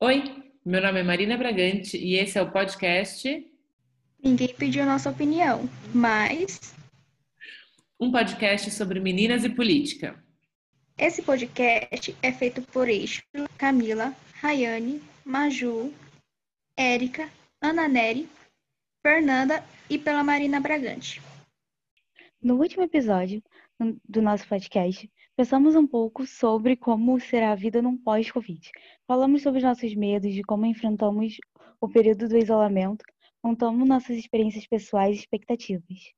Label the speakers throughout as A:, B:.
A: Oi, meu nome é Marina Bragante e esse é o podcast.
B: Ninguém pediu nossa opinião, mas.
A: Um podcast sobre meninas e política.
B: Esse podcast é feito por Eixo, Camila, Rayane, Maju, Érica, Ana Neri, Fernanda e pela Marina Bragante.
C: No último episódio do nosso podcast, pensamos um pouco sobre como será a vida num pós-Covid. Falamos sobre os nossos medos, de como enfrentamos o período do isolamento, contamos nossas experiências pessoais e expectativas.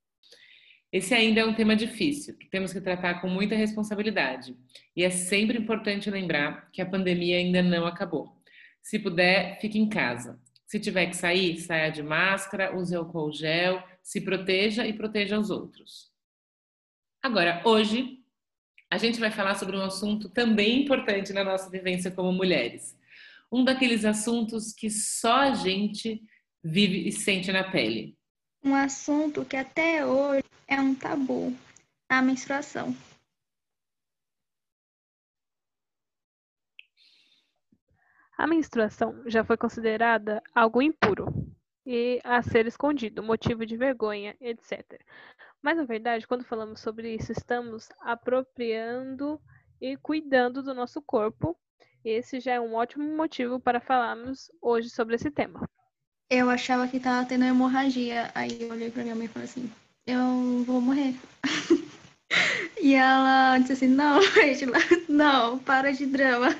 A: Esse ainda é um tema difícil, que temos que tratar com muita responsabilidade. E é sempre importante lembrar que a pandemia ainda não acabou. Se puder, fique em casa. Se tiver que sair, saia de máscara, use álcool gel, se proteja e proteja os outros. Agora, hoje, a gente vai falar sobre um assunto também importante na nossa vivência como mulheres. Um daqueles assuntos que só a gente vive e sente na pele.
B: Um assunto que até hoje é um tabu, a menstruação.
D: A menstruação já foi considerada algo impuro e a ser escondido, motivo de vergonha, etc. Mas na verdade, quando falamos sobre isso, estamos apropriando e cuidando do nosso corpo. Esse já é um ótimo motivo para falarmos hoje sobre esse tema.
B: Eu achava que estava tendo hemorragia, aí eu olhei para minha mãe e falei assim: eu vou morrer. e ela disse assim: não, Angela, não, para de drama.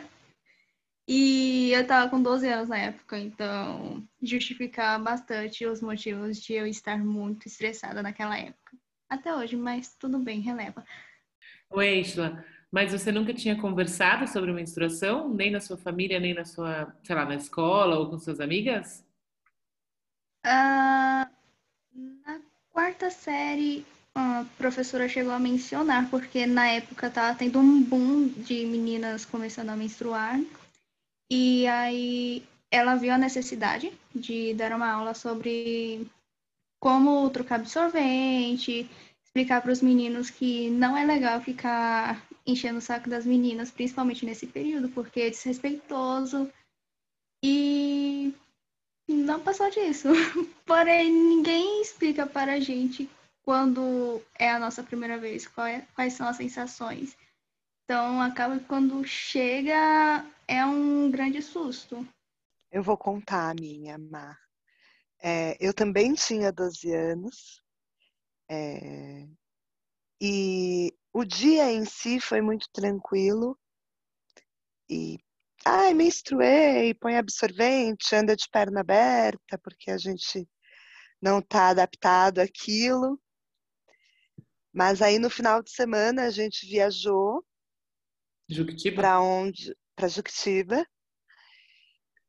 B: E eu tava com 12 anos na época, então justificar bastante os motivos de eu estar muito estressada naquela época. Até hoje, mas tudo bem, releva.
A: Oi, Isla, mas você nunca tinha conversado sobre menstruação, nem na sua família, nem na sua, sei lá, na escola ou com suas amigas?
B: Ah, na quarta série, a professora chegou a mencionar, porque na época tava tendo um boom de meninas começando a menstruar. E aí ela viu a necessidade de dar uma aula sobre como trocar absorvente, explicar para os meninos que não é legal ficar enchendo o saco das meninas, principalmente nesse período, porque é desrespeitoso. E não passou disso. Porém, ninguém explica para a gente quando é a nossa primeira vez, é, quais são as sensações. Então, acaba que quando chega, é um grande susto.
E: Eu vou contar a minha, Mar. É, eu também tinha 12 anos. É, e o dia em si foi muito tranquilo. E, ai, menstruei, põe absorvente, anda de perna aberta, porque a gente não está adaptado àquilo. Mas aí no final de semana a gente viajou para onde para Juquitiba.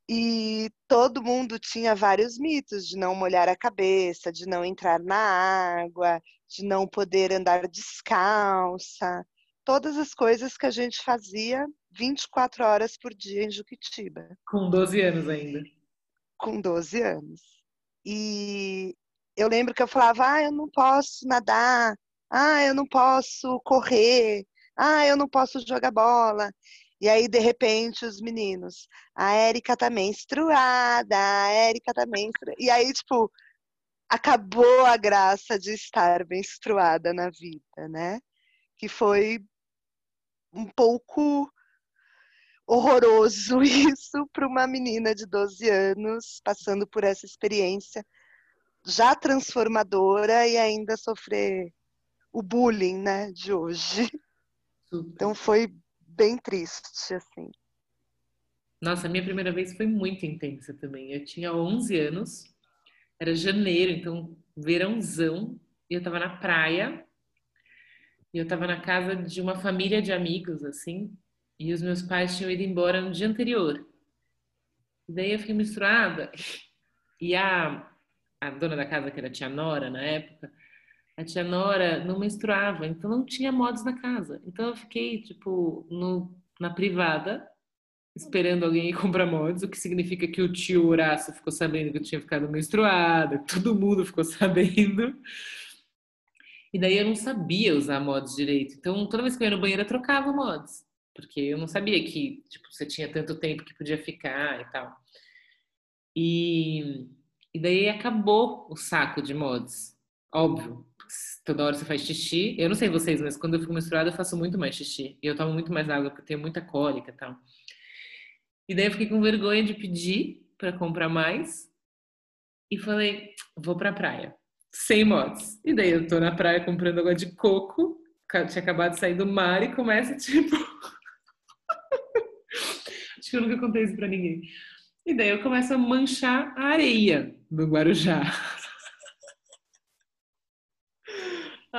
E: E todo mundo tinha vários mitos de não molhar a cabeça, de não entrar na água, de não poder andar descalça, todas as coisas que a gente fazia 24 horas por dia em Juquitiba.
A: Com 12 anos ainda.
E: Com 12 anos. E eu lembro que eu falava: ah, eu não posso nadar, ah, eu não posso correr, ah, eu não posso jogar bola. E aí, de repente, os meninos, a Érica tá menstruada, a Érica tá menstruada. E aí, tipo, acabou a graça de estar menstruada na vida, né? Que foi um pouco horroroso isso para uma menina de 12 anos passando por essa experiência já transformadora e ainda sofrer o bullying, né, de hoje. Super. Então foi bem triste, assim.
A: Nossa, a minha primeira vez foi muito intensa também. Eu tinha 11 anos, era janeiro, então verãozão, e eu tava na praia, e eu tava na casa de uma família de amigos, assim, e os meus pais tinham ido embora no dia anterior. E daí eu fiquei misturada, e a, a dona da casa, que era a tia Nora na época, a tia Nora não menstruava, então não tinha modos na casa. Então eu fiquei, tipo, no, na privada, esperando alguém ir comprar mods, o que significa que o tio Horácio ficou sabendo que eu tinha ficado menstruada, todo mundo ficou sabendo. E daí eu não sabia usar mods direito. Então toda vez que eu ia no banheiro eu trocava mods. porque eu não sabia que tipo, você tinha tanto tempo que podia ficar e tal. E, e daí acabou o saco de mods, óbvio. Toda hora você faz xixi. Eu não sei vocês, mas quando eu fico menstruada eu faço muito mais xixi. E eu tomo muito mais água porque eu tenho muita cólica e tal. E daí eu fiquei com vergonha de pedir para comprar mais. E falei, vou pra praia. Sem mods. E daí eu tô na praia comprando água de coco. Tinha acabado de sair do mar e começa tipo. Acho que eu nunca contei isso pra ninguém. E daí eu começo a manchar a areia do Guarujá.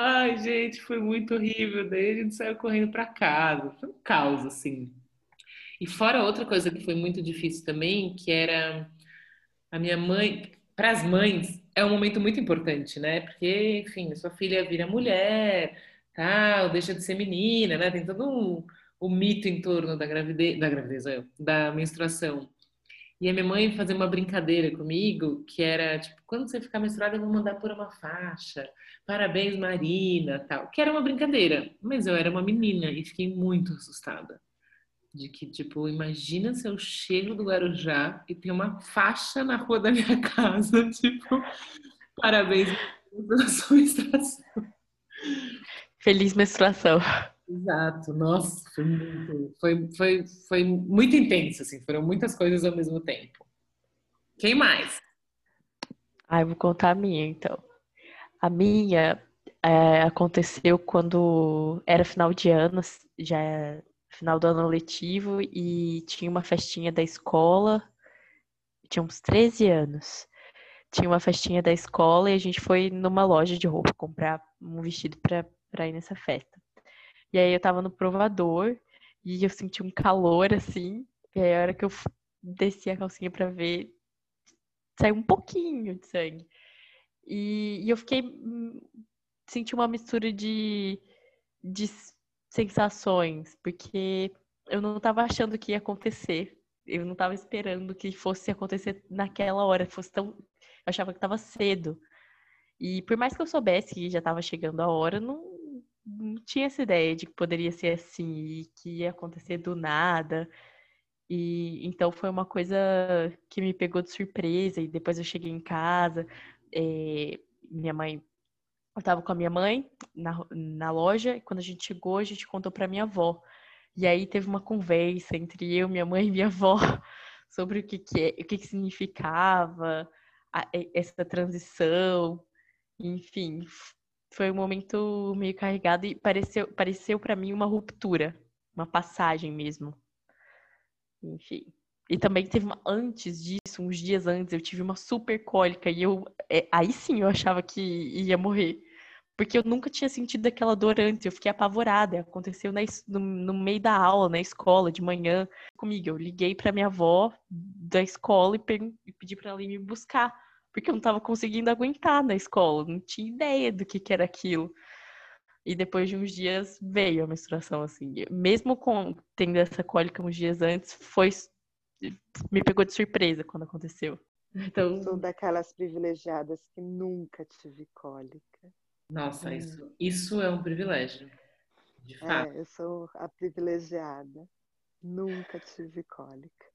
A: Ai, gente, foi muito horrível. Daí a gente saiu correndo para casa. Foi um caos, assim. E fora outra coisa que foi muito difícil também, que era a minha mãe. Para as mães, é um momento muito importante, né? Porque, enfim, sua filha vira mulher, tal, deixa de ser menina, né? Tem todo um, um mito em torno da gravidez, da gravidez, eu, da menstruação. E a minha mãe fazia uma brincadeira comigo, que era tipo, quando você ficar menstruada, eu vou mandar por uma faixa. Parabéns, Marina, tal. Que era uma brincadeira, mas eu era uma menina e fiquei muito assustada. De que, tipo, imagina se eu chego do Guarujá e tem uma faixa na rua da minha casa, tipo, parabéns pela sua menstruação.
F: Feliz menstruação.
A: Exato, nossa, foi muito, foi, foi, foi muito intenso, assim, foram muitas coisas ao mesmo tempo. Quem mais?
F: Ah, eu vou contar a minha, então. A minha é, aconteceu quando era final de ano, já é final do ano letivo, e tinha uma festinha da escola, tinha uns 13 anos. Tinha uma festinha da escola e a gente foi numa loja de roupa comprar um vestido para ir nessa festa. E aí eu tava no provador e eu senti um calor assim. E aí a hora que eu desci a calcinha pra ver, saiu um pouquinho de sangue. E, e eu fiquei. Senti uma mistura de, de sensações, porque eu não tava achando que ia acontecer. Eu não tava esperando que fosse acontecer naquela hora, fosse tão. Eu achava que tava cedo. E por mais que eu soubesse que já estava chegando a hora, não, não tinha essa ideia de que poderia ser assim e que ia acontecer do nada. E então foi uma coisa que me pegou de surpresa. E depois eu cheguei em casa, é, minha mãe, eu estava com a minha mãe na, na loja. E quando a gente chegou, a gente contou para minha avó. E aí teve uma conversa entre eu, minha mãe e minha avó sobre o que, que, é, o que, que significava a, essa transição. Enfim, foi um momento meio carregado e pareceu, pareceu para mim uma ruptura, uma passagem mesmo. Enfim. E também teve uma, antes disso, uns dias antes, eu tive uma super cólica e eu é, aí sim eu achava que ia morrer. Porque eu nunca tinha sentido aquela dor antes, eu fiquei apavorada. Aconteceu na, no, no, meio da aula, na escola, de manhã, comigo. Eu liguei para minha avó da escola e, e pedi para ela ir me buscar porque eu não estava conseguindo aguentar na escola, não tinha ideia do que, que era aquilo. E depois de uns dias veio a menstruação, assim. Mesmo com tendo essa cólica uns dias antes, foi me pegou de surpresa quando aconteceu.
E: Então, sou daquelas privilegiadas que nunca tive cólica.
A: Nossa, é. isso, isso é um privilégio. De é, fato.
E: É, eu sou a privilegiada. Nunca tive cólica.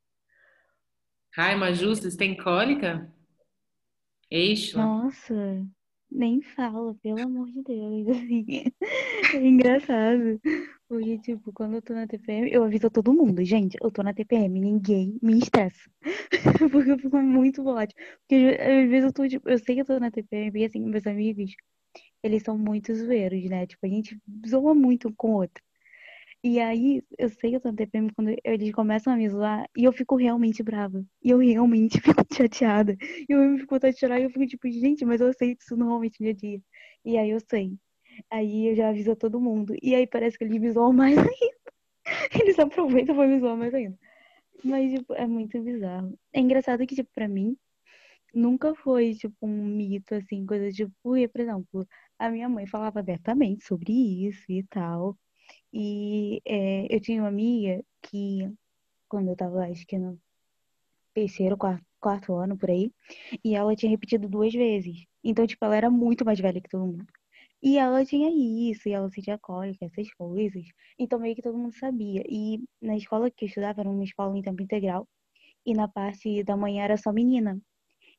A: Ai, Maju, vocês têm cólica? Eixo.
C: Nossa, nem fala, pelo amor de Deus. Assim, é engraçado. Porque, tipo, quando eu tô na TPM, eu aviso todo mundo, gente, eu tô na TPM, ninguém me estressa. porque eu fico muito volátil. Porque às vezes eu tô, tipo, eu sei que eu tô na TPM, porque assim, meus amigos, eles são muito zoeiros, né? Tipo, a gente zoa muito um com o outro. E aí, eu sei que eu na TPM quando eles começam a me zoar e eu fico realmente brava. E eu realmente fico chateada. E eu me fico vontade de chorar e eu fico tipo, gente, mas eu aceito isso normalmente no dia a dia. E aí eu sei. Aí eu já aviso todo mundo. E aí parece que eles me zoam mais ainda. Eles aproveitam pra me zoar mais ainda. Mas, tipo, é muito bizarro. É engraçado que, tipo, pra mim, nunca foi, tipo, um mito, assim, coisa tipo, por exemplo, a minha mãe falava abertamente sobre isso e tal. E é, eu tinha uma amiga que, quando eu tava, acho que no terceiro, quarto, quarto ano, por aí, e ela tinha repetido duas vezes. Então, tipo, ela era muito mais velha que todo mundo. E ela tinha isso, e ela sentia cólica, essas coisas. Então meio que todo mundo sabia. E na escola que eu estudava era uma escola em tempo integral. E na parte da manhã era só menina.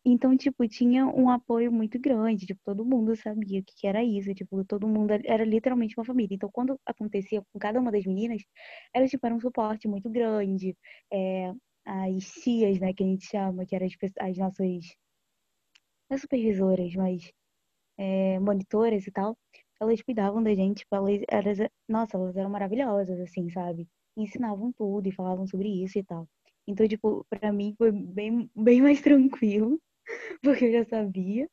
C: Então, tipo, tinha um apoio muito grande, tipo, todo mundo sabia o que era isso, tipo, todo mundo era literalmente uma família. Então, quando acontecia com cada uma das meninas, era, tipo, era um suporte muito grande. É, as tias, né, que a gente chama, que eram as, pe- as nossas, não supervisoras, mas é, monitoras e tal, elas cuidavam da gente, tipo, elas, elas, nossa, elas eram maravilhosas, assim, sabe? Ensinavam tudo e falavam sobre isso e tal. Então, tipo, pra mim foi bem, bem mais tranquilo, porque eu já sabia.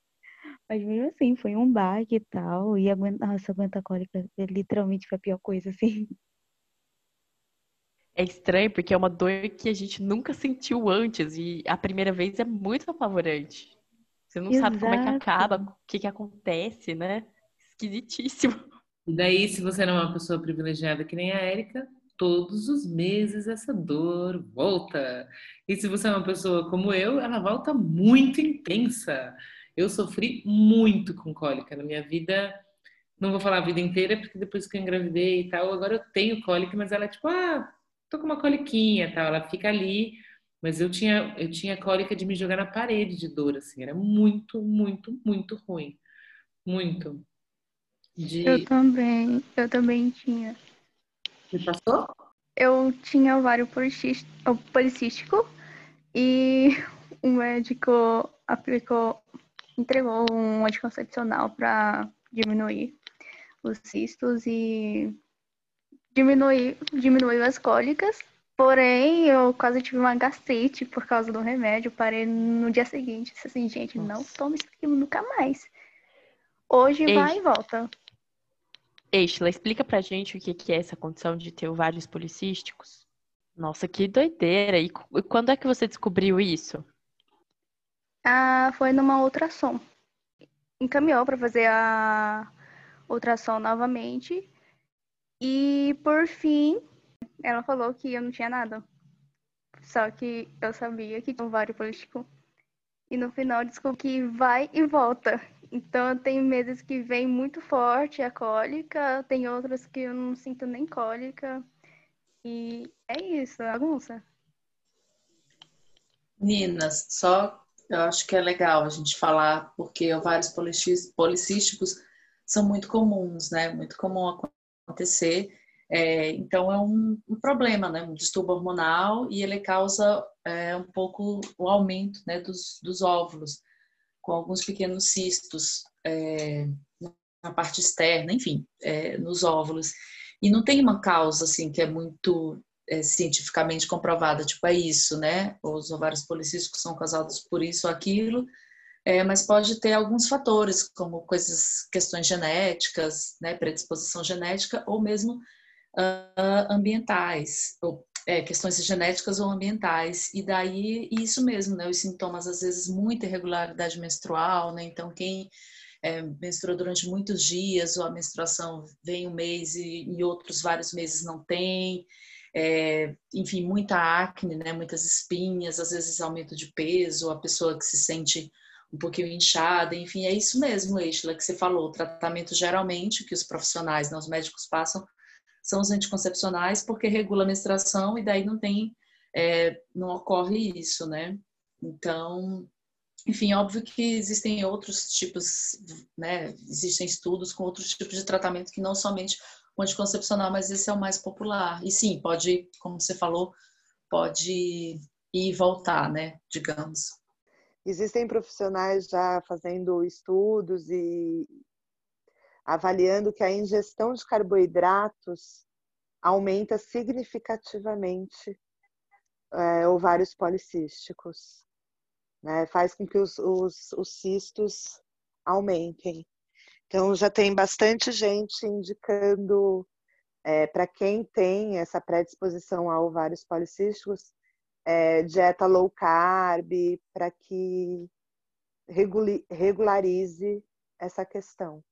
C: Mas mesmo assim, foi um baque e tal. E aguentar, nossa, aguentar cólica literalmente foi a pior coisa, assim.
F: É estranho porque é uma dor que a gente nunca sentiu antes e a primeira vez é muito apavorante. Você não sabe como é que
C: Exato.
F: acaba, o que que acontece, né? Esquisitíssimo.
A: E daí, se você não é uma pessoa privilegiada que nem a Érica, todos os meses essa dor volta. E se você é uma pessoa como eu, ela volta muito intensa. Eu sofri muito com cólica na minha vida. Não vou falar a vida inteira, porque depois que eu engravidei e tal, agora eu tenho cólica, mas ela é tipo, ah, tô com uma coliquinha tal. Ela fica ali. Mas eu tinha, eu tinha cólica de me jogar na parede de dor, assim. Era muito, muito, muito ruim. Muito. De...
B: Eu também, eu também tinha.
A: Você passou?
B: Eu tinha ovário policístico e o médico aplicou, entregou um anticoncepcional para diminuir os cistos e diminuir, diminuiu as cólicas. Porém, eu quase tive uma gastrite por causa do remédio. Parei no dia seguinte. Disse assim, gente, não
F: Nossa.
B: tome isso aqui nunca mais. Hoje
F: Ei.
B: vai e volta.
F: Estela, explica pra gente o que é essa condição de ter ovários policísticos. Nossa, que doideira! E quando é que você descobriu isso?
B: Ah, foi numa ultrassom. Encaminhou para fazer a ultrassom novamente. E por fim, ela falou que eu não tinha nada. Só que eu sabia que tinha ovário político. E no final descobri que vai e volta. Então tem meses que vem muito forte a cólica, tem outras que eu não sinto nem cólica. E é isso, bagunça.
G: Meninas, só eu acho que é legal a gente falar, porque ovários policísticos são muito comuns, né? Muito comum acontecer. É, então é um, um problema, né? Um distúrbio hormonal e ele causa é, um pouco o aumento né, dos, dos óvulos, com alguns pequenos cistos é, na parte externa, enfim, é, nos óvulos. E não tem uma causa assim que é muito é, cientificamente comprovada, tipo, é isso, né? Os ovários policísticos são causados por isso ou aquilo, é, mas pode ter alguns fatores, como coisas, questões genéticas, né? Predisposição genética, ou mesmo ah, ambientais, ou é, questões genéticas ou ambientais. E daí, isso mesmo, né? Os sintomas, às vezes, muita irregularidade menstrual, né? Então, quem é, durante muitos dias, ou a menstruação vem um mês e em outros vários meses não tem, é, enfim, muita acne, né, muitas espinhas, às vezes aumento de peso, a pessoa que se sente um pouquinho inchada, enfim, é isso mesmo, Estela, que você falou. O tratamento geralmente que os profissionais, né, os médicos passam são os anticoncepcionais, porque regula a menstruação e daí não tem, é, não ocorre isso, né? Então, enfim, óbvio que existem outros tipos, né? Existem estudos com outros tipos de tratamento que não somente o anticoncepcional, mas esse é o mais popular. E sim, pode, como você falou, pode ir e voltar, né? Digamos.
E: Existem profissionais já fazendo estudos e avaliando que a ingestão de carboidratos aumenta significativamente é, ovários policísticos. Né? Faz com que os, os, os cistos aumentem. Então, já tem bastante gente indicando é, para quem tem essa predisposição a ovários policísticos, é, dieta low carb, para que regule, regularize essa questão.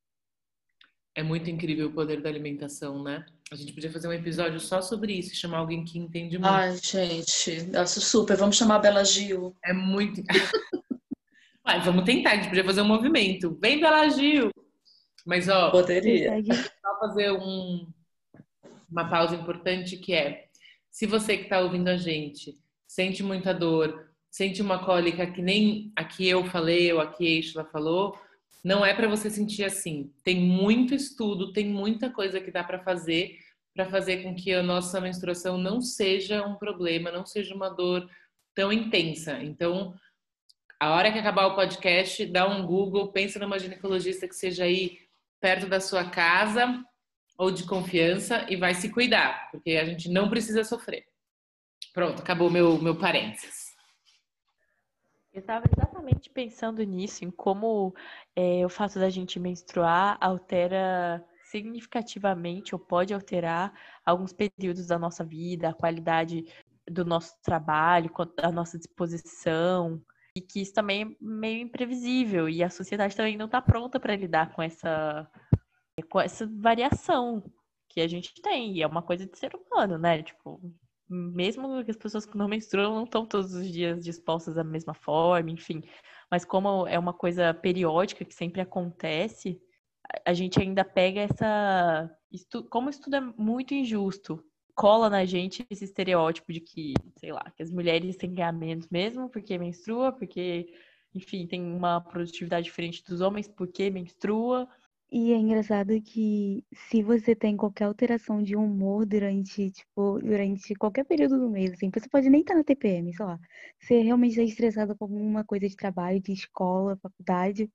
A: É muito incrível o poder da alimentação, né? A gente podia fazer um episódio só sobre isso, chamar alguém que entende muito.
G: Ai, gente, acho super. Vamos chamar a Bela Gil.
A: É muito. Vai, vamos tentar, a gente podia fazer um movimento. Vem, Bela Gil! Mas, ó,
G: Poderia.
A: Só fazer um, uma pausa importante que é, se você que está ouvindo a gente sente muita dor, sente uma cólica que nem a que eu falei ou a que a Ishla falou, não é para você sentir assim. Tem muito estudo, tem muita coisa que dá para fazer para fazer com que a nossa menstruação não seja um problema, não seja uma dor tão intensa. Então, a hora que acabar o podcast, dá um Google, pensa numa ginecologista que seja aí perto da sua casa ou de confiança e vai se cuidar, porque a gente não precisa sofrer. Pronto, acabou meu, meu parênteses.
F: Eu estava exatamente pensando nisso, em como é, o fato da gente menstruar altera significativamente ou pode alterar alguns períodos da nossa vida, a qualidade do nosso trabalho, a nossa disposição, e que isso também é meio imprevisível e a sociedade também não está pronta para lidar com essa com essa variação que a gente tem, e é uma coisa de ser humano, né? Tipo, mesmo que as pessoas que não menstruam não estão todos os dias dispostas da mesma forma, enfim. Mas como é uma coisa periódica que sempre acontece, a gente ainda pega essa. Como isso tudo é muito injusto, cola na gente esse estereótipo de que, sei lá, que as mulheres têm que ganhar menos mesmo porque menstrua, porque, enfim, tem uma produtividade diferente dos homens porque menstrua.
C: E é engraçado que se você tem qualquer alteração de humor durante, tipo, durante qualquer período do mês, assim, você pode nem estar na TPM, sei lá. Você realmente está estressada com alguma coisa de trabalho, de escola, faculdade,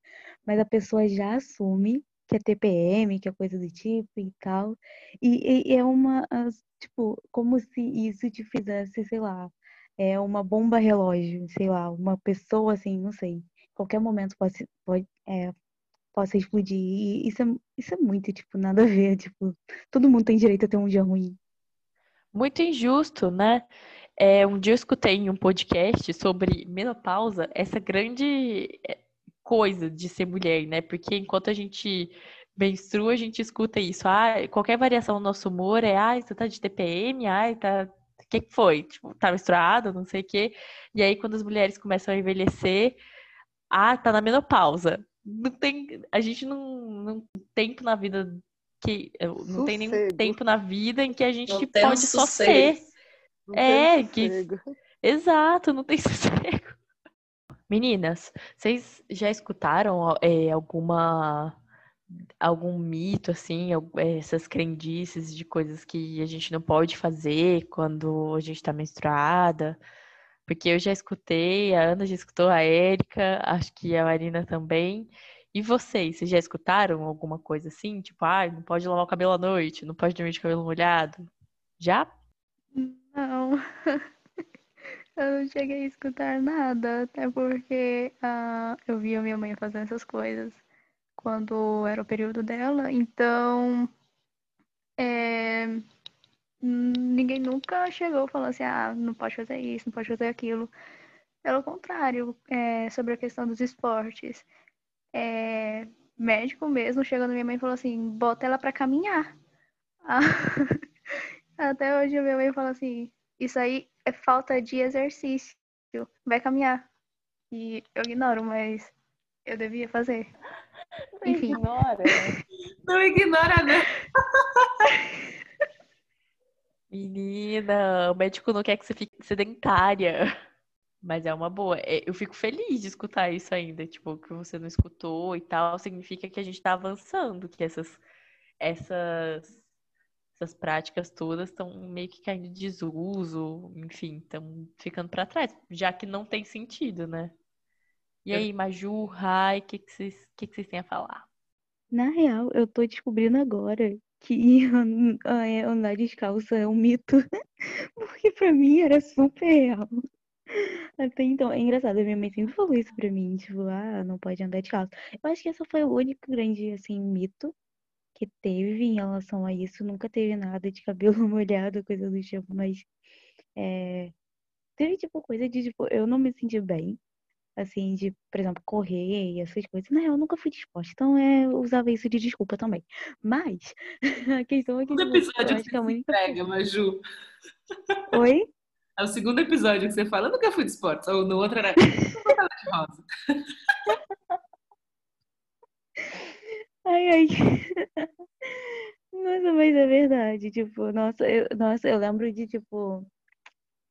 C: mas a pessoa já assume que é TPM, que é coisa do tipo e tal. E, e é uma, tipo, como se isso te fizesse, sei lá, é uma bomba relógio, sei lá, uma pessoa assim, não sei, qualquer momento pode, pode é, possa explodir. E isso é, isso é muito, tipo, nada a ver. Tipo, todo mundo tem direito a ter um dia ruim.
F: Muito injusto, né? É, um dia eu escutei em um podcast sobre menopausa, essa grande é, coisa de ser mulher, né? Porque enquanto a gente menstrua, a gente escuta isso. Ah, qualquer variação no nosso humor é, ah, você tá de TPM, ah, tá. O que foi? Tipo, tá menstruada, não sei o quê. E aí, quando as mulheres começam a envelhecer, ah, tá na menopausa não tem, a gente não, não tem tempo na vida que não sossego. tem nenhum tempo na vida em que a gente não pode só ser.
E: Não
F: é,
E: que
F: exato, não tem sossego. Meninas, vocês já escutaram é, alguma algum mito assim, essas crendices de coisas que a gente não pode fazer quando a gente tá menstruada? Porque eu já escutei, a Ana já escutou, a Érica, acho que a Marina também. E vocês, vocês já escutaram alguma coisa assim? Tipo, ah, não pode lavar o cabelo à noite, não pode dormir de cabelo molhado? Já?
B: Não. Eu não cheguei a escutar nada, até porque uh, eu via minha mãe fazendo essas coisas quando era o período dela, então é, ninguém nunca chegou falando assim, ah, não pode fazer isso, não pode fazer aquilo. Pelo contrário, é, sobre a questão dos esportes. É, médico mesmo chegando minha mãe e falou assim, bota ela para caminhar. Até hoje a minha mãe fala assim, isso aí é falta de exercício. Vai caminhar. E eu ignoro, mas eu devia fazer.
F: Não Enfim. Ignora.
A: Não ignora, não.
F: Menina, o médico não quer que você fique sedentária. Mas é uma boa. É, eu fico feliz de escutar isso ainda, tipo, que você não escutou e tal, significa que a gente tá avançando, que essas, essas, essas práticas todas estão meio que caindo de desuso, enfim, estão ficando para trás, já que não tem sentido, né? E aí, Maju, Rai, o que, que, vocês, que, que vocês têm a falar?
C: Na real, eu tô descobrindo agora que é, andar descalço é um mito, porque pra mim era super real. Até então, é engraçado, minha mãe sempre falou isso pra mim, tipo, ah, não pode andar descalço. Eu acho que esse foi o único grande, assim, mito que teve em relação a isso. Nunca teve nada de cabelo molhado, coisa do tipo, mas é... teve, tipo, coisa de, tipo, eu não me senti bem assim, de, por exemplo, correr e essas coisas. Não, eu nunca fui de esporte, então é, eu usava isso de desculpa também. Mas a questão é que.
A: O
C: tipo,
A: episódio que, que você única... pega, Maju.
C: Oi?
A: É o segundo episódio que você fala, eu nunca fui de esporte, ou no outro era.
C: Ai, ai. Nossa, mas é verdade. Tipo, nossa, eu, nossa, eu lembro de, tipo.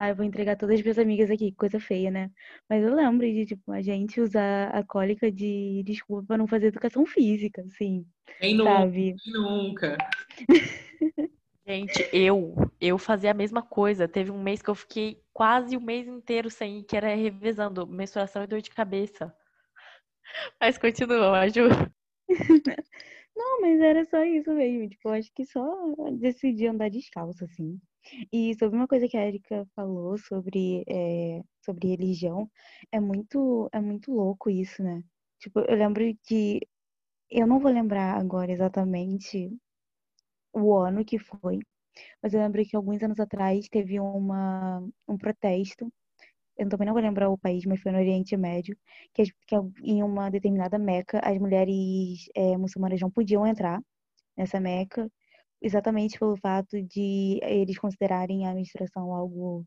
C: Ah, eu vou entregar todas as minhas amigas aqui, coisa feia, né? Mas eu lembro de, tipo, a gente usar a cólica de desculpa pra não fazer educação física, assim.
A: Quem nunca?
C: Sabe?
A: Quem nunca?
F: Gente, eu, eu fazia a mesma coisa. Teve um mês que eu fiquei quase o mês inteiro sem ir, que era revezando menstruação e dor de cabeça. Mas continua, Ju.
C: Não, mas era só isso mesmo. Tipo, eu acho que só decidi andar descalço, assim. E sobre uma coisa que a Erika falou sobre, é, sobre religião, é muito, é muito louco isso, né? Tipo, eu lembro que. Eu não vou lembrar agora exatamente o ano que foi, mas eu lembro que alguns anos atrás teve uma, um protesto. Eu também não vou lembrar o país, mas foi no Oriente Médio, que, que em uma determinada Meca as mulheres é, muçulmanas não podiam entrar nessa Meca, exatamente pelo fato de eles considerarem a menstruação algo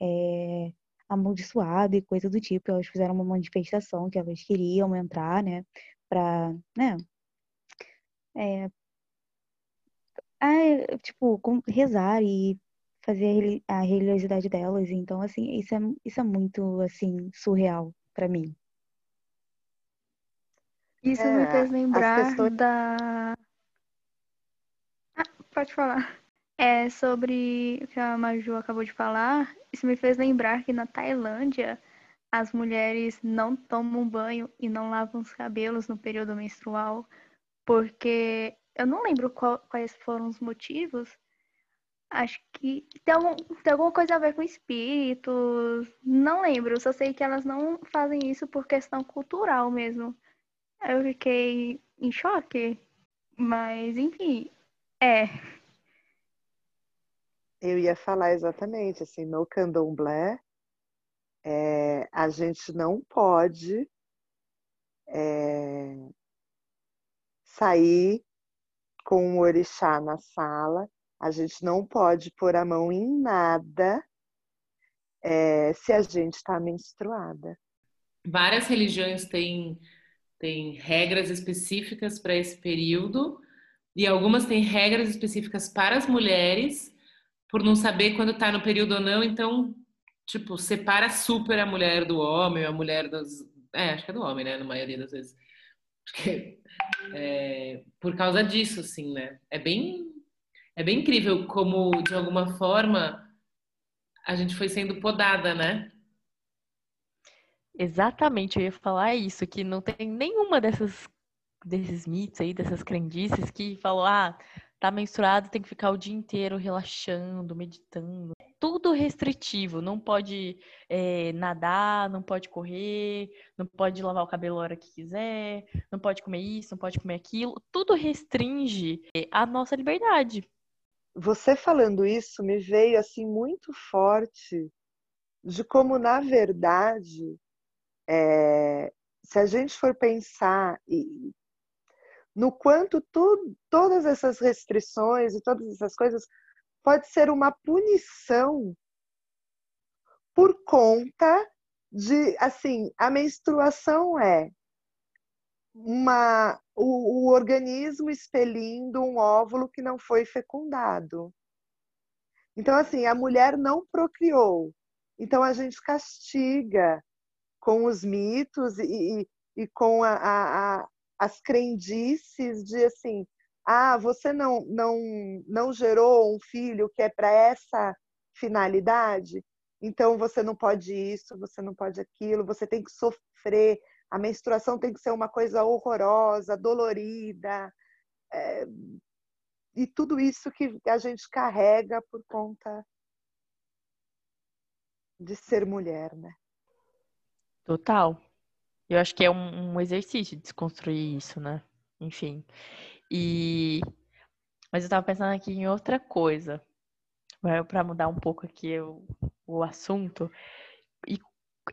C: é, amaldiçoado e coisa do tipo. Elas fizeram uma manifestação que elas queriam entrar, né, pra, né, é, ah, tipo, com- rezar e fazer a reli- a religiosidade delas. Então, assim, isso é, isso é muito, assim, surreal pra mim.
B: Isso
E: É,
B: me fez lembrar
E: questões-
B: da. Pode falar. É sobre o que a Maju acabou de falar. Isso me fez lembrar que na Tailândia as mulheres não tomam banho e não lavam os cabelos no período menstrual, porque eu não lembro qual- quais foram os motivos. Acho que tem, algum- tem alguma coisa a ver com espíritos. Não lembro, só sei que elas não fazem isso por questão cultural mesmo. Eu fiquei em choque. Mas, enfim, é.
E: Eu ia falar exatamente assim, no candomblé, é, a gente não pode é, sair com o orixá na sala, a gente não pode pôr a mão em nada é, se a gente está menstruada.
A: Várias religiões têm, têm regras específicas para esse período e algumas têm regras específicas para as mulheres, por não saber quando está no período ou não, então, tipo, separa super a mulher do homem, a mulher das. É, acho que é do homem, né? Na maioria das vezes. Porque, é, por causa disso, assim, né? É bem, é bem incrível como, de alguma forma, a gente foi sendo podada, né?
F: Exatamente, eu ia falar isso, que não tem nenhuma dessas desses mitos aí, dessas crendices que falou, ah, tá menstruado, tem que ficar o dia inteiro relaxando, meditando. Tudo restritivo, não pode eh, nadar, não pode correr, não pode lavar o cabelo a hora que quiser, não pode comer isso, não pode comer aquilo. Tudo restringe eh, a nossa liberdade.
E: Você falando isso me veio assim muito forte de como, na verdade, é, se a gente for pensar e, no quanto tu, todas essas restrições e todas essas coisas pode ser uma punição por conta de, assim, a menstruação é uma, o, o organismo expelindo um óvulo que não foi fecundado. Então, assim, a mulher não procriou. Então, a gente castiga com os mitos e, e, e com a, a, a, as crendices de, assim, ah, você não, não, não gerou um filho que é para essa finalidade, então você não pode isso, você não pode aquilo, você tem que sofrer, a menstruação tem que ser uma coisa horrorosa, dolorida, é, e tudo isso que a gente carrega por conta de ser mulher, né?
F: Total. Eu acho que é um, um exercício de desconstruir isso, né? Enfim. E mas eu tava pensando aqui em outra coisa, para mudar um pouco aqui o, o assunto. E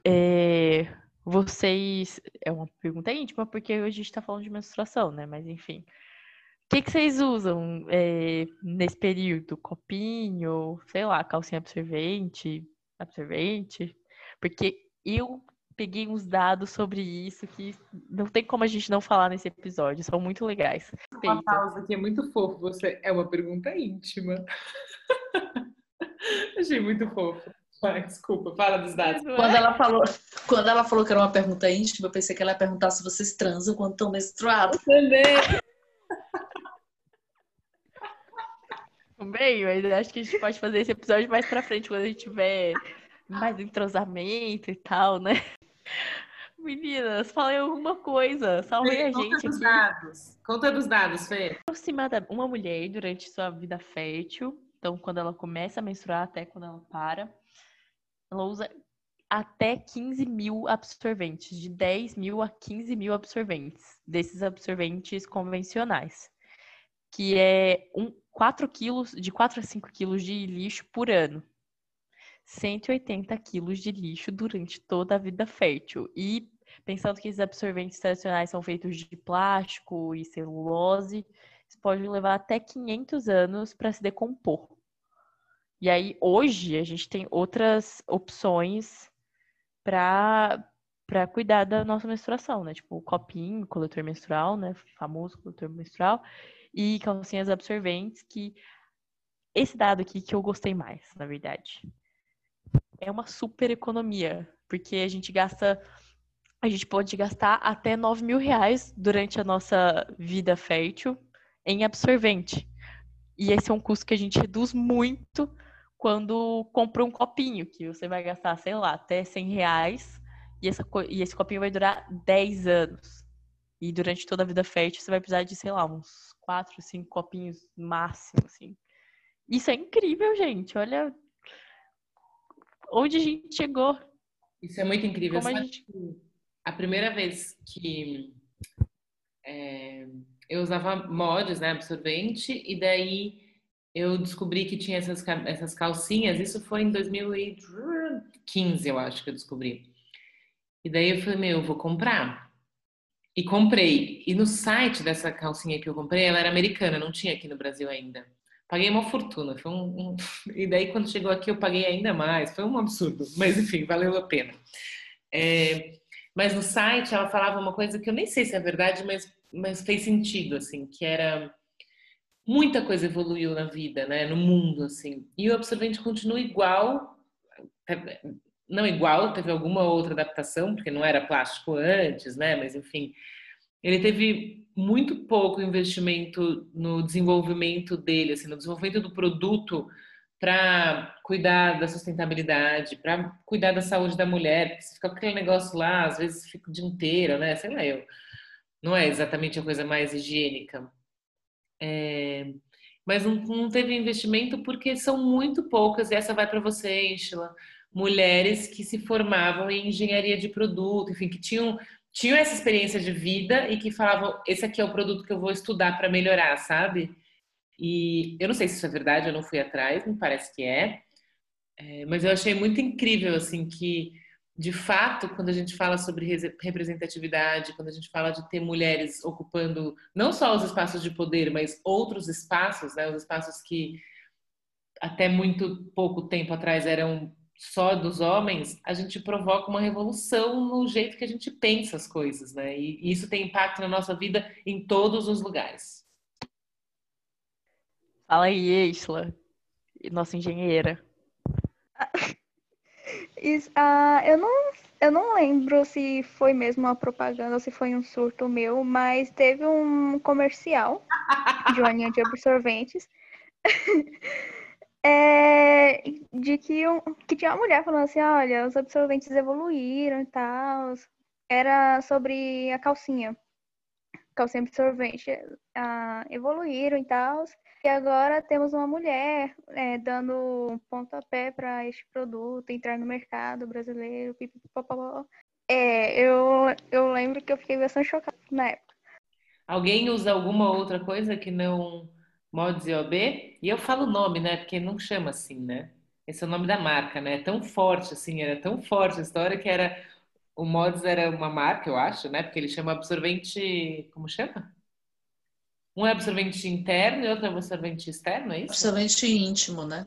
F: é, vocês. É uma pergunta íntima, porque hoje a gente tá falando de menstruação, né? Mas enfim. O que, que vocês usam é, nesse período? Copinho, sei lá, calcinha absorvente, absorvente? Porque eu peguei uns dados sobre isso que não tem como a gente não falar nesse episódio, são muito legais.
A: Uma pausa aqui é muito fofo, você é uma pergunta íntima. Achei muito fofo. Desculpa, fala dos dados.
G: Quando ela, falou, quando ela falou que era uma pergunta íntima, eu pensei que ela ia perguntar se vocês transam quando estão menstruados.
A: Também.
F: Bem, mas acho que a gente pode fazer esse episódio mais pra frente, quando a gente tiver mais entrosamento e tal, né? Meninas, falei alguma coisa. Salvei a gente
A: Conta dos
F: aqui.
A: dados. Conta dos dados, Fê.
F: Aproximada uma mulher durante sua vida fértil, então quando ela começa a menstruar até quando ela para, ela usa até 15 mil absorventes, de 10 mil a 15 mil absorventes, desses absorventes convencionais, que é um, 4 quilos, de 4 a 5 quilos de lixo por ano. 180 quilos de lixo durante toda a vida fértil. E pensando que esses absorventes tradicionais são feitos de plástico e celulose, eles podem levar até 500 anos para se decompor. E aí, hoje, a gente tem outras opções para para cuidar da nossa menstruação, né? Tipo, o copinho, coletor menstrual, né? Famoso coletor menstrual. E calcinhas absorventes, que esse dado aqui que eu gostei mais, na verdade. É uma super economia, porque a gente gasta a gente pode gastar até 9 mil reais durante a nossa vida fértil em absorvente. E esse é um custo que a gente reduz muito quando compra um copinho, que você vai gastar, sei lá, até 100 reais, e, essa, e esse copinho vai durar 10 anos. E durante toda a vida fértil você vai precisar de, sei lá, uns 4, 5 copinhos máximo, assim. Isso é incrível, gente. Olha onde a gente chegou.
A: Isso é muito incrível.
F: Como a gente...
A: a primeira vez que é, eu usava mods, né, absorvente, e daí eu descobri que tinha essas, essas calcinhas, isso foi em 2015, eu acho que eu descobri. E daí eu falei, meu, eu vou comprar. E comprei. E no site dessa calcinha que eu comprei, ela era americana, não tinha aqui no Brasil ainda. Paguei uma fortuna. Foi um, um- E daí, quando chegou aqui, eu paguei ainda mais. Foi um absurdo. Mas, enfim, valeu a pena. É, Mas no site, ela falava uma coisa que eu nem sei se é verdade, mas, mas fez sentido, assim, que era... Muita coisa evoluiu na vida, né? No mundo, assim. E o absorvente continua igual. Não igual, teve alguma outra adaptação, porque não era plástico antes, né? Mas, enfim... Ele teve muito pouco investimento no desenvolvimento dele, assim, no desenvolvimento do produto para cuidar da sustentabilidade, para cuidar da saúde da mulher, porque se fica aquele negócio lá, às vezes fica o dia inteiro, né? Sei lá, eu. Não é exatamente a coisa mais higiênica. É, mas não, não teve investimento porque são muito poucas, e essa vai para você, Enchila, mulheres que se formavam em engenharia de produto, enfim, que tinham tinham essa experiência de vida e que falavam: esse aqui é o produto que eu vou estudar para melhorar, sabe? E eu não sei se isso é verdade, eu não fui atrás, me parece que é, é mas eu achei muito incrível, assim, que de fato, quando a gente fala sobre representatividade, quando a gente fala de ter mulheres ocupando não só os espaços de poder, mas outros espaços, né, os espaços que até muito pouco tempo atrás eram só dos homens, a gente provoca uma revolução no jeito que a gente pensa as coisas, né? E isso tem impacto na nossa vida em todos os lugares.
F: Fala aí, Isla, nossa engenheira.
B: Isso, ah, eu, não, eu não lembro se foi mesmo uma propaganda ou se foi um surto meu, mas teve um comercial de uma linha de absorventes é, de que, um, que tinha uma mulher falando assim, olha, os absorventes evoluíram e tal. Era sobre a calcinha. Calcinha absorvente ah, evoluíram e tal. E agora temos uma mulher é, dando pontapé para este produto entrar no mercado brasileiro. É, eu, eu lembro que eu fiquei bastante chocada na época.
A: Alguém usa alguma outra coisa que não Mods EOB? E eu falo o nome, né? Porque não chama assim, né? Esse é o nome da marca, né? É tão forte, assim, era tão forte a história que era. O Mods era uma marca, eu acho, né? Porque ele chama absorvente. Como chama? Um é absorvente interno e outro é absorvente externo, é isso?
G: Absorvente íntimo, né?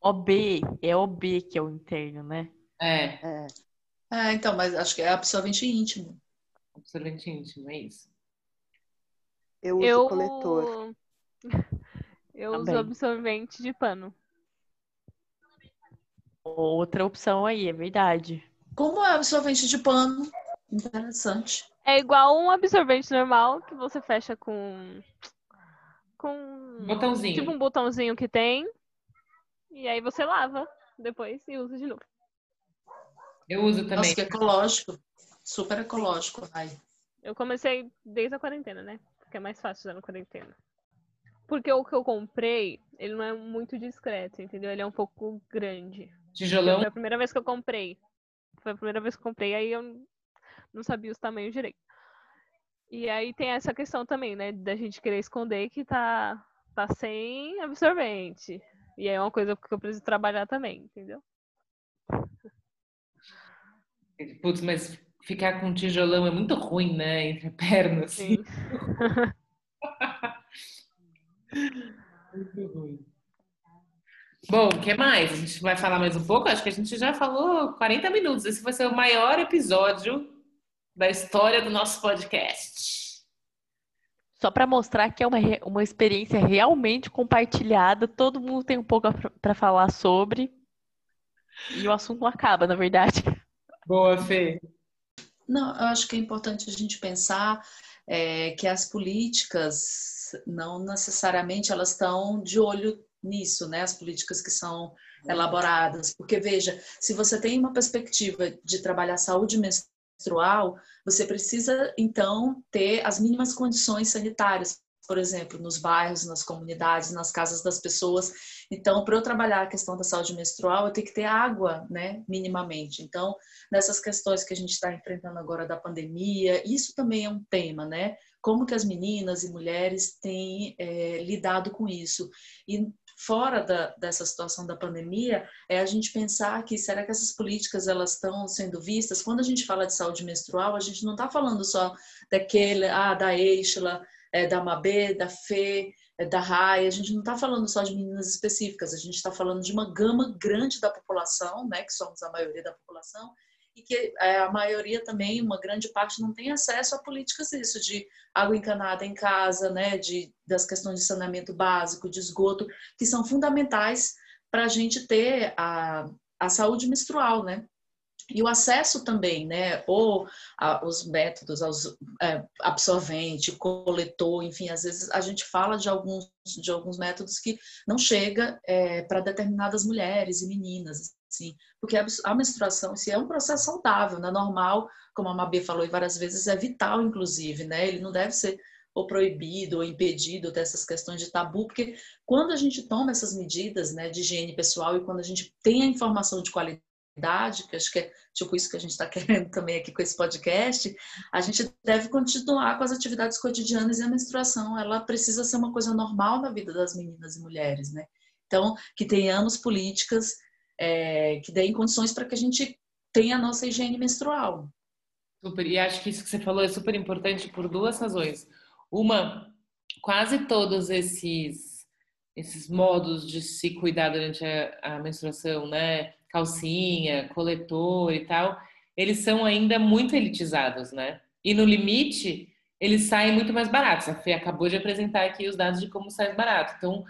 F: OB, é OB que é o interno, né?
A: É.
E: É.
G: É, então, mas acho que é absorvente íntimo.
A: Absorvente íntimo, é isso.
E: Eu uso
D: Eu,
E: coletor.
D: eu uso
F: Também.
D: absorvente de pano.
F: Outra opção aí, é verdade.
G: Como é absorvente de pano? Interessante.
D: É igual um absorvente normal que você fecha com. Com.
A: Botãozinho.
D: Tipo um botãozinho que tem. E aí você lava depois e usa de novo.
A: Eu uso também.
G: Nossa, que ecológico. Super ecológico, ai.
D: Eu comecei desde a quarentena, né? Porque é mais fácil usar na quarentena. Porque o que eu comprei, ele não é muito discreto, entendeu? Ele é um pouco grande.
A: Tijolão.
D: Foi a primeira vez que eu comprei. Foi a primeira vez que eu comprei, aí eu não sabia os tamanhos direito. E aí tem essa questão também, né? Da gente querer esconder que tá, tá sem absorvente. E aí é uma coisa que eu preciso trabalhar também, entendeu?
A: Putz, mas ficar com tijolão é muito ruim, né? Entre a perna, assim.
D: Sim.
A: Muito ruim. Bom, o que mais? A gente vai falar mais um pouco? Acho que a gente já falou 40 minutos. Esse vai ser o maior episódio da história do nosso podcast.
F: Só para mostrar que é uma, uma experiência realmente compartilhada, todo mundo tem um pouco para falar sobre. E o assunto não acaba, na verdade.
A: Boa, Fê.
G: Não, eu acho que é importante a gente pensar é, que as políticas não necessariamente elas estão de olho nisso, né? As políticas que são elaboradas, porque veja, se você tem uma perspectiva de trabalhar saúde menstrual, você precisa então ter as mínimas condições sanitárias, por exemplo, nos bairros, nas comunidades, nas casas das pessoas. Então, para eu trabalhar a questão da saúde menstrual, eu tenho que ter água, né, minimamente. Então, nessas questões que a gente está enfrentando agora da pandemia, isso também é um tema, né? Como que as meninas e mulheres têm é, lidado com isso? E fora da, dessa situação da pandemia, é a gente pensar que será que essas políticas elas estão sendo vistas? Quando a gente fala de saúde menstrual, a gente não está falando só daquele, ah, da Eichla, é, da Mabê, da Fê, é, da Rai, a gente não está falando só de meninas específicas, a gente está falando de uma gama grande da população, né, que somos a maioria da população, e que é, a maioria também, uma grande parte, não tem acesso a políticas isso, de água encanada em casa, né, de, das questões de saneamento básico, de esgoto, que são fundamentais para a gente ter a, a saúde menstrual, né? E o acesso também, né? Ou a, os métodos, aos, é, absorvente, coletor, enfim, às vezes a gente fala de alguns, de alguns métodos que não chega é, para determinadas mulheres e meninas, porque a, menstruação se é um processo saudável, né? Normal, como a Mabê falou várias vezes, é vital, inclusive, né? Ele não deve ser ou proibido ou impedido dessas questões de tabu, porque quando a gente toma essas medidas né, de higiene pessoal e quando a gente tem a informação de qualidade, que acho que é tipo isso que a gente está querendo também aqui com esse podcast, a gente deve continuar com as atividades cotidianas e a menstruação, ela precisa ser uma coisa normal na vida das meninas e mulheres, né? Então, que tenhamos políticas é, que deem condições para que a gente tenha a nossa higiene menstrual.
A: Super. E acho que isso que você falou é super importante por duas razões. Uma, quase todos esses esses modos de se cuidar durante a, a menstruação, né? Calcinha, coletor e tal, eles são ainda muito elitizados, né? E no limite, eles saem muito mais baratos. A Fê acabou de apresentar aqui os dados de como sai barato. Então,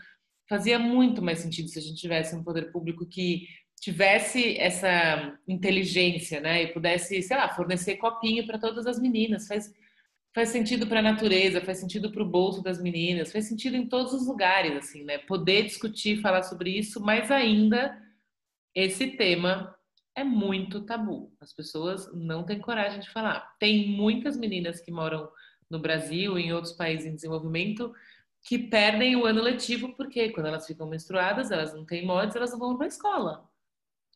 A: fazia muito mais sentido se a gente tivesse um poder público que tivesse essa inteligência, né? E pudesse, sei lá, fornecer copinho para todas as meninas. Faz, faz sentido para a natureza, faz sentido para o bolso das meninas, faz sentido em todos os lugares, assim, né? Poder discutir, falar sobre isso, mas ainda esse tema é muito tabu. As pessoas não têm coragem de falar. Tem muitas meninas que moram no Brasil em outros países em desenvolvimento que perdem o ano letivo porque quando elas ficam menstruadas, elas não têm mods, elas não vão para a escola.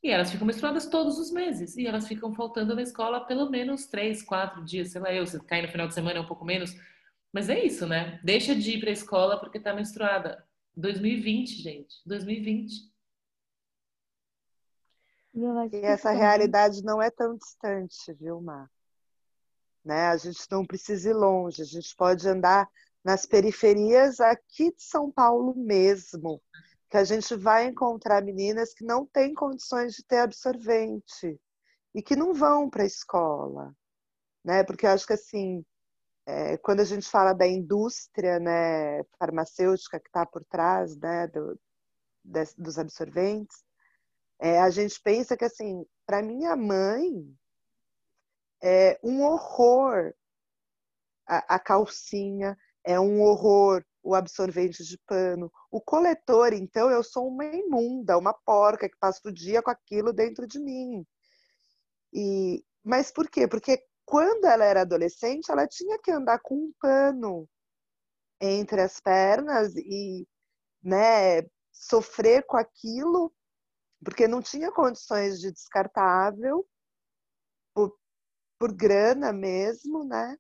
A: E elas ficam menstruadas todos os meses. E elas ficam faltando na escola pelo menos três, quatro dias, sei lá eu, se cai no final de semana é um pouco menos. Mas é isso, né? Deixa de ir para a escola porque tá menstruada. 2020, gente. 2020.
E: E essa realidade não é tão distante, viu, Mar? Né? A gente não precisa ir longe, a gente pode andar nas periferias aqui de São Paulo mesmo, que a gente vai encontrar meninas que não têm condições de ter absorvente. e que não vão para a escola, né? Porque eu acho que assim, é, quando a gente fala da indústria, né, farmacêutica que está por trás, né, do, des, dos absorventes, é, a gente pensa que assim, para minha mãe é um horror a, a calcinha, é um horror o absorvente de pano. O coletor, então, eu sou uma imunda, uma porca que passa o dia com aquilo dentro de mim. E, mas por quê? Porque quando ela era adolescente, ela tinha que andar com um pano entre as pernas e né, sofrer com aquilo, porque não tinha condições de descartável, por, por grana mesmo, né?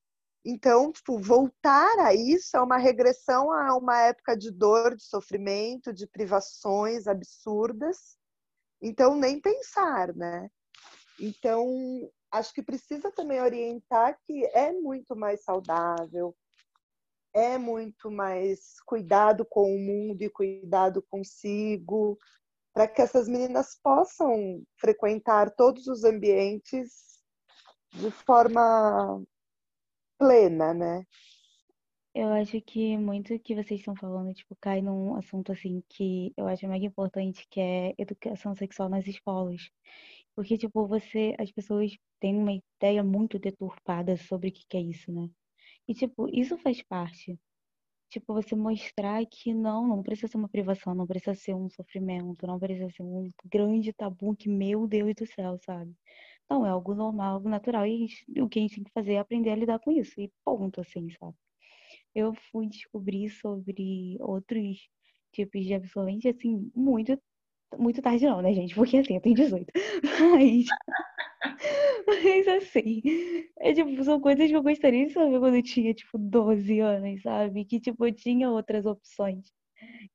E: Então, tipo, voltar a isso é uma regressão a uma época de dor, de sofrimento, de privações absurdas. Então, nem pensar, né? Então, acho que precisa também orientar que é muito mais saudável, é muito mais cuidado com o mundo e cuidado consigo, para que essas meninas possam frequentar todos os ambientes de forma plena, né?
C: Eu acho que muito que vocês estão falando, tipo, cai num assunto assim que eu acho mega importante, que é educação sexual nas escolas. Porque, tipo, você, as pessoas têm uma ideia muito deturpada sobre o que que é isso, né? E, tipo, isso faz parte. Tipo, você mostrar que não, não precisa ser uma privação, não precisa ser um sofrimento, não precisa ser um grande tabu que, meu Deus do céu, sabe? Não, é algo normal, algo natural. E o que a gente tem que fazer é aprender a lidar com isso. E ponto, assim, sabe? Eu fui descobrir sobre outros tipos de absorvente, assim, muito, muito tarde não, né, gente? Porque assim, eu tenho 18. Mas, mas assim, é, tipo, são coisas que eu gostaria de saber quando eu tinha, tipo, 12 anos, sabe? Que, tipo, eu tinha outras opções.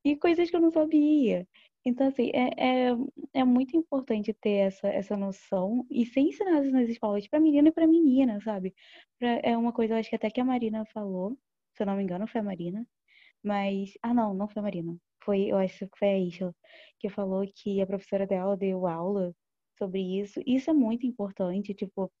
C: E coisas que eu não sabia. Então, assim, é, é, é muito importante ter essa, essa noção e ser ensinado nas escolas para menino e para menina, sabe? Pra, é uma coisa, eu acho que até que a Marina falou, se eu não me engano, foi a Marina, mas. Ah, não, não foi a Marina. Foi, eu acho que foi a Isla, que falou que a professora dela deu aula sobre isso. Isso é muito importante, tipo,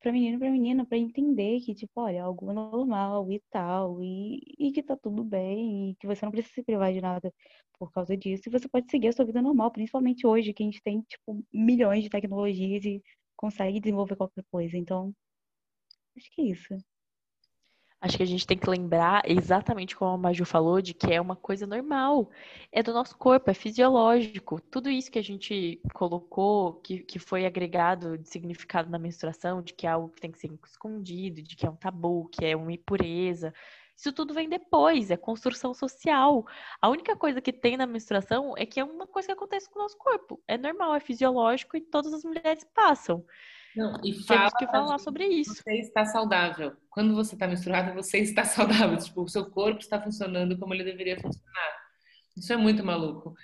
C: para menino para menina, para entender que, tipo, olha, algo normal e tal, e, e que tá tudo bem, e que você não precisa se privar de nada por causa disso, e você pode seguir a sua vida normal, principalmente hoje, que a gente tem, tipo, milhões de tecnologias e consegue desenvolver qualquer coisa. Então, acho que é isso.
F: Acho que a gente tem que lembrar exatamente como a Maju falou, de que é uma coisa normal. É do nosso corpo, é fisiológico. Tudo isso que a gente colocou, que, que foi agregado de significado na menstruação, de que é algo que tem que ser escondido, de que é um tabu, que é uma impureza. Isso tudo vem depois, é construção social. A única coisa que tem na menstruação é que é uma coisa que acontece com o nosso corpo. É normal, é fisiológico e todas as mulheres passam.
A: Não, e fala,
F: Temos que falar sobre isso.
A: Você está saudável. Quando você está menstruada, você está saudável. Tipo, o seu corpo está funcionando como ele deveria funcionar. Isso é muito maluco.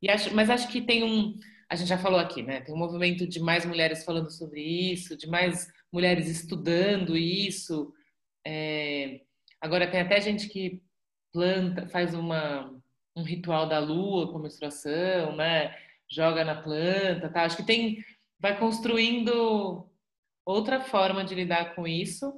A: E acho, mas acho que tem um. A gente já falou aqui, né? Tem um movimento de mais mulheres falando sobre isso, de mais mulheres estudando isso. É... Agora tem até gente que planta, faz uma, um ritual da lua com menstruação, né? Joga na planta, tá? Acho que tem vai construindo outra forma de lidar com isso.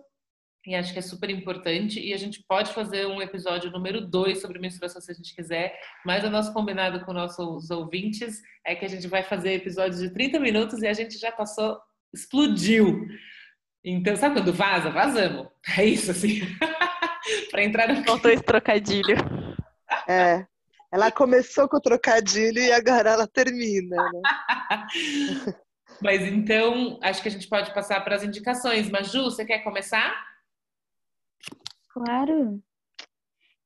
A: E acho que é super importante. E a gente pode fazer um episódio número 2 sobre menstruação se a gente quiser. Mas o nosso combinado com nossos ouvintes é que a gente vai fazer episódios de 30 minutos e a gente já passou, explodiu. Então, sabe quando vaza? Vazamos. É isso, assim. para entrar no.
F: Faltou esse trocadilho.
E: É. Ela começou com o trocadilho e agora ela termina, né?
A: Mas então, acho que a gente pode passar para as indicações. Maju, você quer começar?
C: Claro.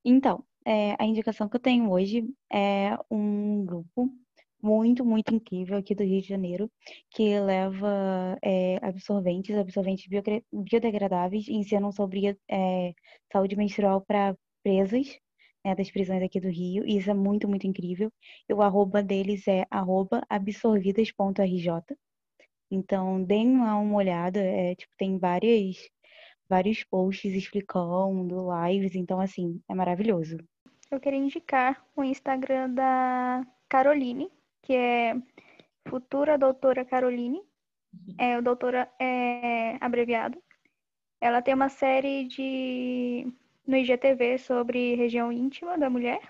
C: Então, é, a indicação que eu tenho hoje é um grupo muito, muito incrível aqui do Rio de Janeiro, que leva é, absorventes, absorventes biodegradáveis ensinam sobre é, saúde menstrual para presas né, das prisões aqui do Rio, e isso é muito, muito incrível. E o arroba deles é absorvidas.rj. Então, deem lá uma olhada, é, tipo, tem várias, vários posts explicando, lives, então, assim, é maravilhoso.
B: Eu queria indicar o Instagram da Caroline, que é Futura Doutora Caroline. é o Doutora é, Abreviado. Ela tem uma série de no IGTV sobre região íntima da mulher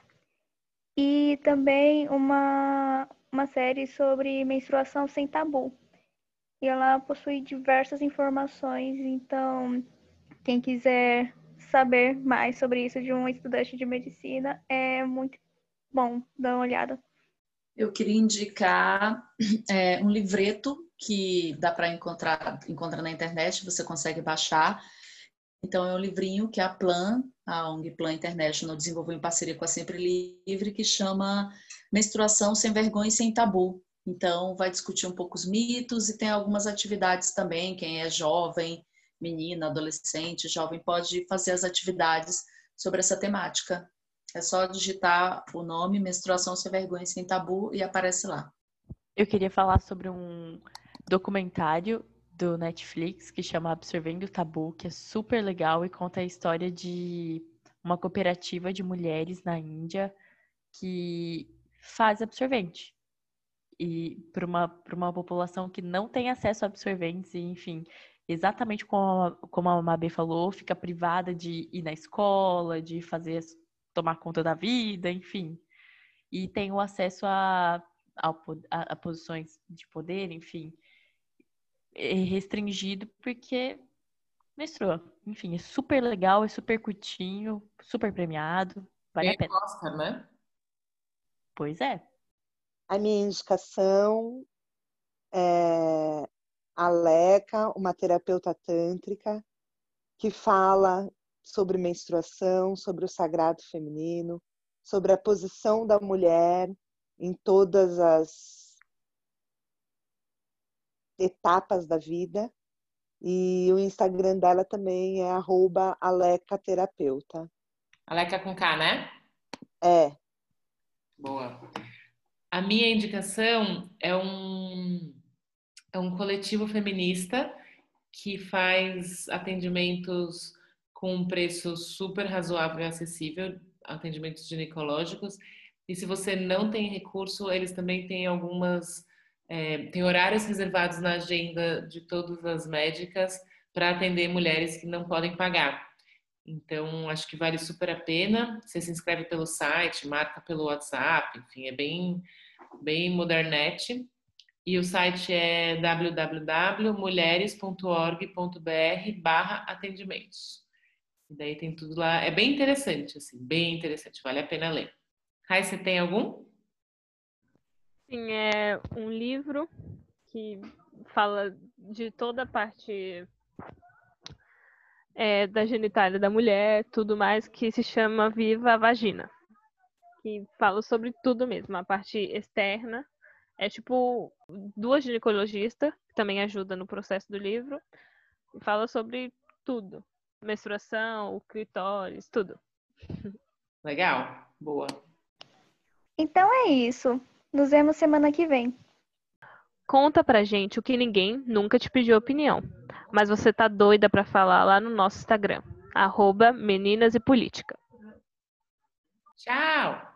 B: e também uma, uma série sobre menstruação sem tabu. E ela possui diversas informações, então quem quiser saber mais sobre isso de um estudante de medicina é muito bom dar uma olhada.
G: Eu queria indicar é, um livreto que dá para encontrar, encontrar na internet, você consegue baixar. Então, é um livrinho que a Plan, a ONG Plan International, desenvolveu em parceria com a Sempre Livre, que chama Menstruação Sem Vergonha e Sem Tabu. Então, vai discutir um pouco os mitos e tem algumas atividades também. Quem é jovem, menina, adolescente, jovem, pode fazer as atividades sobre essa temática. É só digitar o nome Menstruação Sem Vergonha Sem Tabu e aparece lá.
F: Eu queria falar sobre um documentário do Netflix que chama Absorvendo o Tabu, que é super legal e conta a história de uma cooperativa de mulheres na Índia que faz absorvente. E para uma, uma população que não tem acesso a absorventes, e, enfim, exatamente como a, como a Mabê falou, fica privada de ir na escola, de fazer tomar conta da vida, enfim. E tem o acesso a, a, a posições de poder, enfim. É restringido porque menstrua. Enfim, é super legal, é super curtinho, super premiado. Vale a pena.
A: Oscar, né?
F: Pois é.
E: A minha indicação é a Leca, uma terapeuta tântrica, que fala sobre menstruação, sobre o sagrado feminino, sobre a posição da mulher em todas as etapas da vida. E o Instagram dela também é @alecaterapeuta.
A: Aleca com K, né?
E: É.
A: Boa. A minha indicação é um, é um coletivo feminista que faz atendimentos com um preço super razoável e acessível, atendimentos ginecológicos. E se você não tem recurso, eles também têm algumas é, tem horários reservados na agenda de todas as médicas para atender mulheres que não podem pagar. Então, acho que vale super a pena. Você se inscreve pelo site, marca pelo WhatsApp, enfim, é bem, bem modernete. E o site é www.mulheres.org.br barra atendimentos. E daí tem tudo lá. É bem interessante, assim, bem interessante, vale a pena ler. Rai, você tem algum?
D: Sim, é um livro que fala de toda a parte é, da genitália da mulher, tudo mais, que se chama Viva a Vagina. Que fala sobre tudo mesmo, a parte externa. É tipo duas ginecologistas, que também ajudam no processo do livro, e fala sobre tudo. Menstruação, o clitóris, tudo.
A: Legal, boa.
B: Então é isso. Nos vemos semana que vem.
D: Conta pra gente o que ninguém nunca te pediu opinião, mas você tá doida pra falar lá no nosso Instagram, arroba Meninas e Política.
A: Tchau!